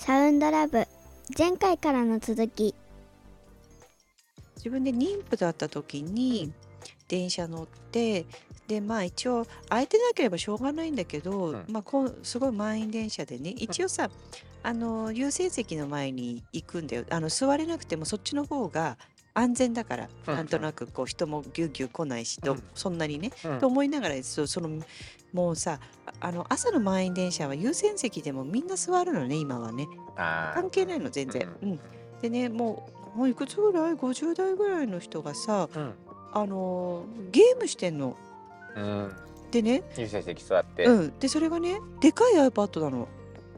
サウンドラブ。前回からの続き。自分で妊婦だった時に電車乗ってでまあ一応空いてなければしょうがないんだけど、うん。まあこうすごい満員電車でね一応さ、あの優先席の前に行くんだよ。あの座れなくてもそっちの方が安全だから、うん。なんとなくこう人もぎゅうぎゅう来ないし、とうん。そんなにね、うん。と思いながらそそのもうさああの朝の満員電車は優先席でもみんな座るのね今はね。あ関係ないの全然、ううん。でねもうもういくつぐらい？50代ぐらいの人がさあのーゲームしてんの。うん。でね、優先席座って、うん、でそれがねでかい iPad なの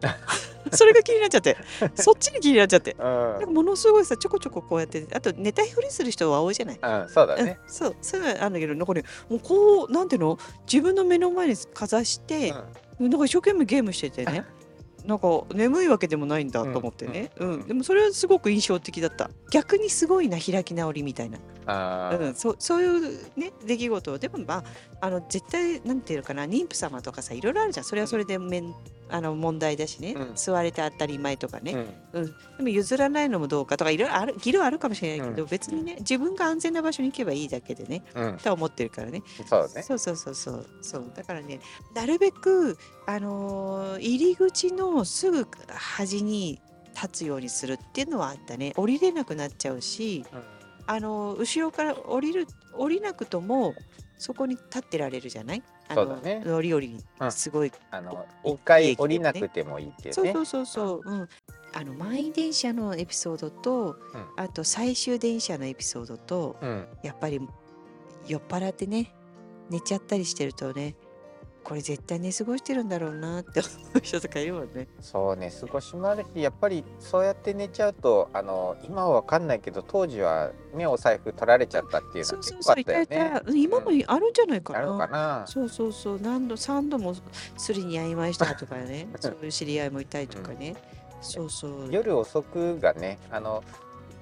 それが気になっちゃって。そっちに気になっちゃって。うん。なんかものすごいさちょこちょここうやってあと寝たふりする人は多いじゃない？うん、そうだね、うん、そうそういうのあるんだけどなんかねもうこうなんていうの？自分の目の前にかざして、なんか一生懸命ゲームしててね。なんか眠いわけでもないんだと思ってね、うんでもそれはすごく印象的だった。逆にすごいな開き直りみたいな、あー。うん、そうそういうね出来事。をでもまああの絶対なんていうのかな妊婦様とかさいろいろあるじゃん。それはそれでめんあの問題だしね、うん。座れて当たり前とかね、うん。うん、でも譲らないのもどうかとかいろいろある議論あるかもしれないけど、うん。別にね自分が安全な場所に行けばいいだけでねうん、とは思ってるからね。そうね。そうそうそうそう。そうだからねなるべくあのー入り口のすぐ端に立つようにするっていうのはあったね。降りれなくなっちゃうしあのー後ろから降りる降りなくともそこに立ってられるじゃない？あのそうだね。乗り降りうんすごい、あのお一回降りなくてもいいっていうね。そうそうそうそう、うん、あの満員電車のエピソードと、あと最終電車のエピソードとうん。やっぱり酔っ払ってね寝ちゃったりしてるとねこれ絶対寝過ごしてるんだろうなって。思 う人とかいるもんね。そうね少しもあるしやっぱりそうやって寝ちゃうとあの今は分かんないけど当時は目お財布取られちゃったっていうのそうそう結構あっいたよねた。今もあるんじゃないかな。あるのかな？そうそうそう何度3度もすりに遭いましたとかね。そういう知り合いもいたりとかね、そうそう。夜遅くがねあの、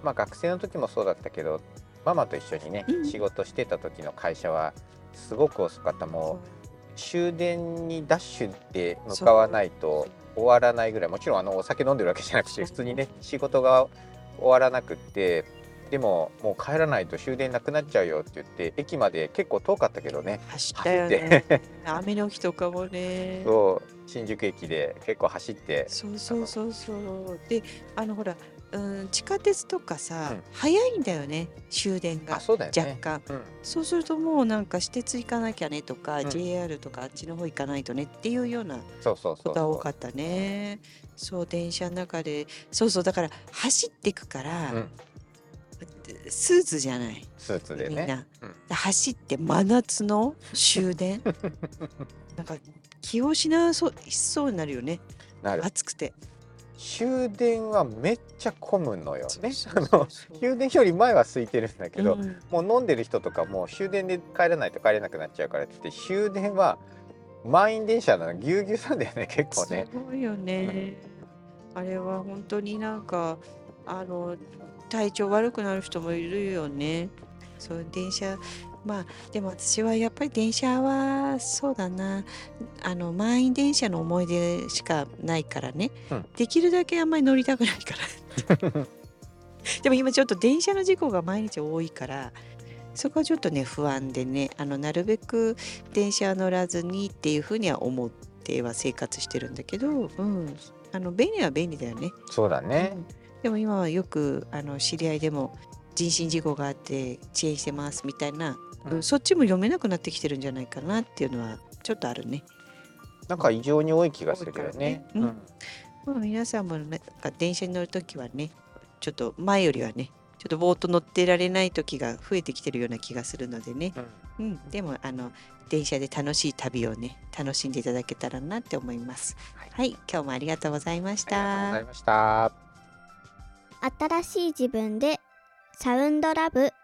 まあ、学生の時もそうだったけどママと一緒にね、うん。仕事してた時の会社はすごく遅かった。もう終電にダッシュで向かわないと終わらないぐらい。もちろんあのお酒飲んでるわけじゃなくて普通にね仕事が終わらなくって。でももう帰らないと終電なくなっちゃうよって言って駅まで結構遠かったけどね。走ったよね。雨の日とかもね。そう。新宿駅で結構走って。そうそうそうそう。であのほら、うん、地下鉄とかさ、うん。早いんだよね終電が若干。うん。そうするともうなんか私鉄行かなきゃねとか、うん。JR とかあっちの方行かないとねっていうようなそうそうそうことが多かったね。そう電車の中で。そうそうだから走っていくから、うん。スーツじゃない。スーツでね。みんな、走って真夏の終電？なんか気を失わそうしそうになるよね。なる。暑くて終電はめっちゃ混むのよね。あの終電より前は空いてるんだけど、うん。もう飲んでる人とかもう終電で帰らないと帰れなくなっちゃうからって言って終電は満員電車なの。ぎゅうぎゅうなんだよね 結構ね。すごいよね。あれは本当になんかあの体調悪くなる人もいるよね。そう電車まあでも私はやっぱり電車はそうだな。あの満員電車の思い出しかないからね、うん。できるだけあんまり乗りたくないから。でも今ちょっと電車の事故が毎日多いからそこはちょっとね不安でねあのなるべく電車乗らずにっていうふうには思っては生活してるんだけど、うん、あの便利は便利だよね。そうだね。うん。でも今はよくあの知り合いでも人身事故があって遅延してますみたいな、うん。うんそっちも読めなくなってきてるんじゃないかなっていうのはちょっとあるね。なんか異常に多い気がするよね。ね。うん。まあ、皆さんもなんか電車に乗るときはねちょっと前よりはねちょっとぼーっと乗ってられない時が増えてきてるような気がするのでね、うん。うん、でもあの電車で楽しい旅をね楽しんでいただけたらなって思います。はい、今日もありがとうございましありがとうござたい。ました。新しい自分でサウンドラブ。